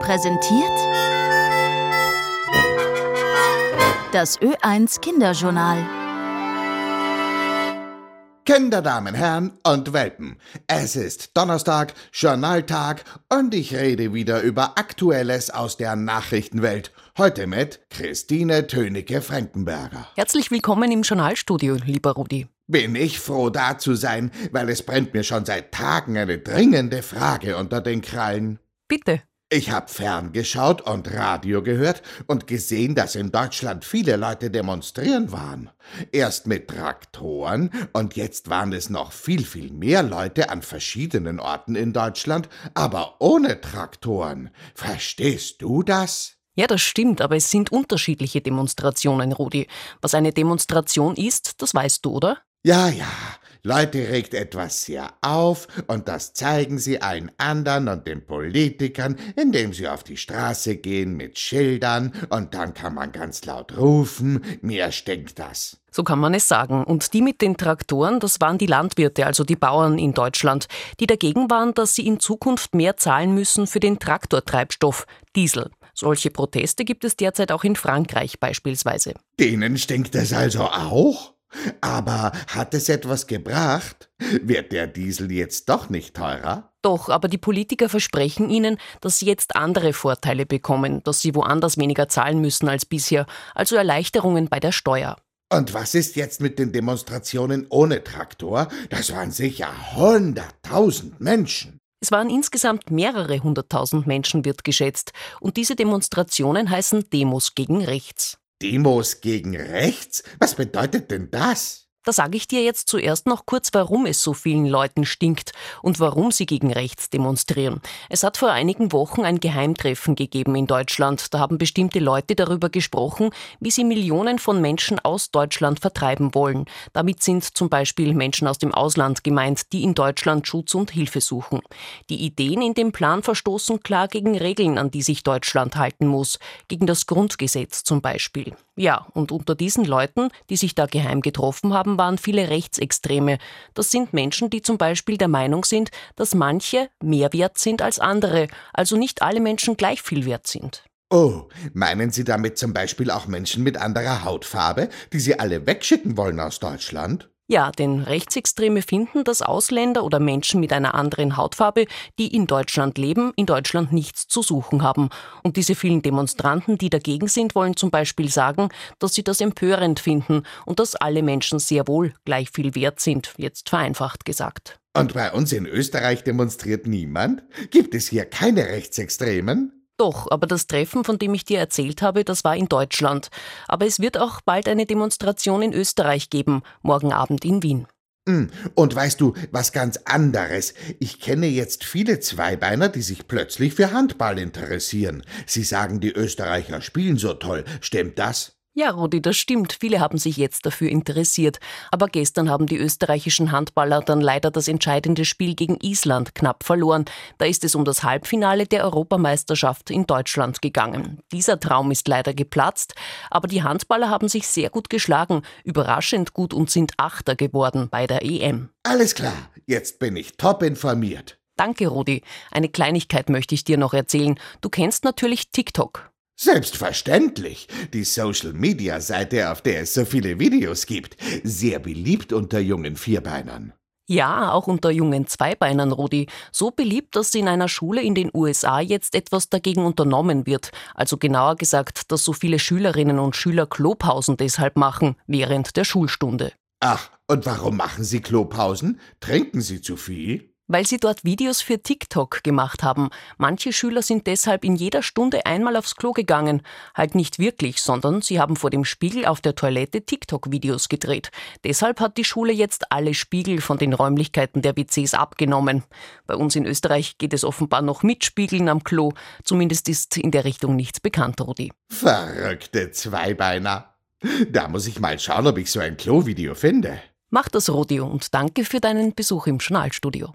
präsentiert das Ö1 Kinderjournal. Kinder, Damen, Herren und Welpen. Es ist Donnerstag, Journaltag und ich rede wieder über Aktuelles aus der Nachrichtenwelt. Heute mit Christine Tönecke-Frankenberger. Herzlich willkommen im Journalstudio, lieber Rudi. Bin ich froh, da zu sein, weil es brennt mir schon seit Tagen eine dringende Frage unter den Krallen. Bitte. Ich hab ferngeschaut und Radio gehört und gesehen, dass in Deutschland viele Leute demonstrieren waren. Erst mit Traktoren und jetzt waren es noch viel, viel mehr Leute an verschiedenen Orten in Deutschland, aber ohne Traktoren. Verstehst du das? Ja, das stimmt, aber es sind unterschiedliche Demonstrationen, Rudi. Was eine Demonstration ist, das weißt du, oder? Ja, ja, Leute regt etwas sehr auf und das zeigen sie allen anderen und den Politikern, indem sie auf die Straße gehen mit Schildern und dann kann man ganz laut rufen, mir stinkt das. So kann man es sagen. Und die mit den Traktoren, das waren die Landwirte, also die Bauern in Deutschland, die dagegen waren, dass sie in Zukunft mehr zahlen müssen für den Traktortreibstoff, Diesel. Solche Proteste gibt es derzeit auch in Frankreich beispielsweise. Denen stinkt es also auch? Aber hat es etwas gebracht? Wird der Diesel jetzt doch nicht teurer? Doch, aber die Politiker versprechen ihnen, dass sie jetzt andere Vorteile bekommen, dass sie woanders weniger zahlen müssen als bisher, also Erleichterungen bei der Steuer. Und was ist jetzt mit den Demonstrationen ohne Traktor? Das waren sicher hunderttausend Menschen. Es waren insgesamt mehrere hunderttausend Menschen, wird geschätzt, und diese Demonstrationen heißen Demos gegen rechts. Demos gegen rechts? Was bedeutet denn das? Da sage ich dir jetzt zuerst noch kurz, warum es so vielen Leuten stinkt und warum sie gegen rechts demonstrieren. Es hat vor einigen Wochen ein Geheimtreffen gegeben in Deutschland. Da haben bestimmte Leute darüber gesprochen, wie sie Millionen von Menschen aus Deutschland vertreiben wollen. Damit sind zum Beispiel Menschen aus dem Ausland gemeint, die in Deutschland Schutz und Hilfe suchen. Die Ideen in dem Plan verstoßen klar gegen Regeln, an die sich Deutschland halten muss, gegen das Grundgesetz zum Beispiel. Ja, und unter diesen Leuten, die sich da geheim getroffen haben, waren viele Rechtsextreme. Das sind Menschen, die zum Beispiel der Meinung sind, dass manche mehr wert sind als andere, also nicht alle Menschen gleich viel wert sind. Oh, meinen Sie damit zum Beispiel auch Menschen mit anderer Hautfarbe, die Sie alle wegschicken wollen aus Deutschland? Ja, denn Rechtsextreme finden, dass Ausländer oder Menschen mit einer anderen Hautfarbe, die in Deutschland leben, in Deutschland nichts zu suchen haben. Und diese vielen Demonstranten, die dagegen sind, wollen zum Beispiel sagen, dass sie das empörend finden und dass alle Menschen sehr wohl gleich viel wert sind, jetzt vereinfacht gesagt. Und bei uns in Österreich demonstriert niemand? Gibt es hier keine Rechtsextremen? Doch, aber das Treffen, von dem ich dir erzählt habe, das war in Deutschland. Aber es wird auch bald eine Demonstration in Österreich geben, morgen Abend in Wien. Hm, und weißt du, was ganz anderes? Ich kenne jetzt viele Zweibeiner, die sich plötzlich für Handball interessieren. Sie sagen, die Österreicher spielen so toll. Stimmt das? Ja, Rudi, das stimmt. Viele haben sich jetzt dafür interessiert. Aber gestern haben die österreichischen Handballer dann leider das entscheidende Spiel gegen Island knapp verloren. Da ist es um das Halbfinale der Europameisterschaft in Deutschland gegangen. Dieser Traum ist leider geplatzt, aber die Handballer haben sich sehr gut geschlagen, überraschend gut und sind Achter geworden bei der EM. Alles klar, jetzt bin ich top informiert. Danke, Rudi. Eine Kleinigkeit möchte ich dir noch erzählen. Du kennst natürlich TikTok. Selbstverständlich. Die Social-Media-Seite, auf der es so viele Videos gibt. Sehr beliebt unter jungen Vierbeinern. Ja, auch unter jungen Zweibeinern, Rudi. So beliebt, dass in einer Schule in den USA jetzt etwas dagegen unternommen wird. Also genauer gesagt, dass so viele Schülerinnen und Schüler Klopausen deshalb machen, während der Schulstunde. Ach, und warum machen sie Klopausen? Trinken sie zu viel? Weil sie dort Videos für TikTok gemacht haben. Manche Schüler sind deshalb in jeder Stunde einmal aufs Klo gegangen. Halt nicht wirklich, sondern sie haben vor dem Spiegel auf der Toilette TikTok-Videos gedreht. Deshalb hat die Schule jetzt alle Spiegel von den Räumlichkeiten der WCs abgenommen. Bei uns in Österreich geht es offenbar noch mit Spiegeln am Klo. Zumindest ist in der Richtung nichts bekannt, Rudi. Verrückte Zweibeiner. Da muss ich mal schauen, ob ich so ein Klo-Video finde. Mach das, Rudi, und danke für deinen Besuch im Journalstudio.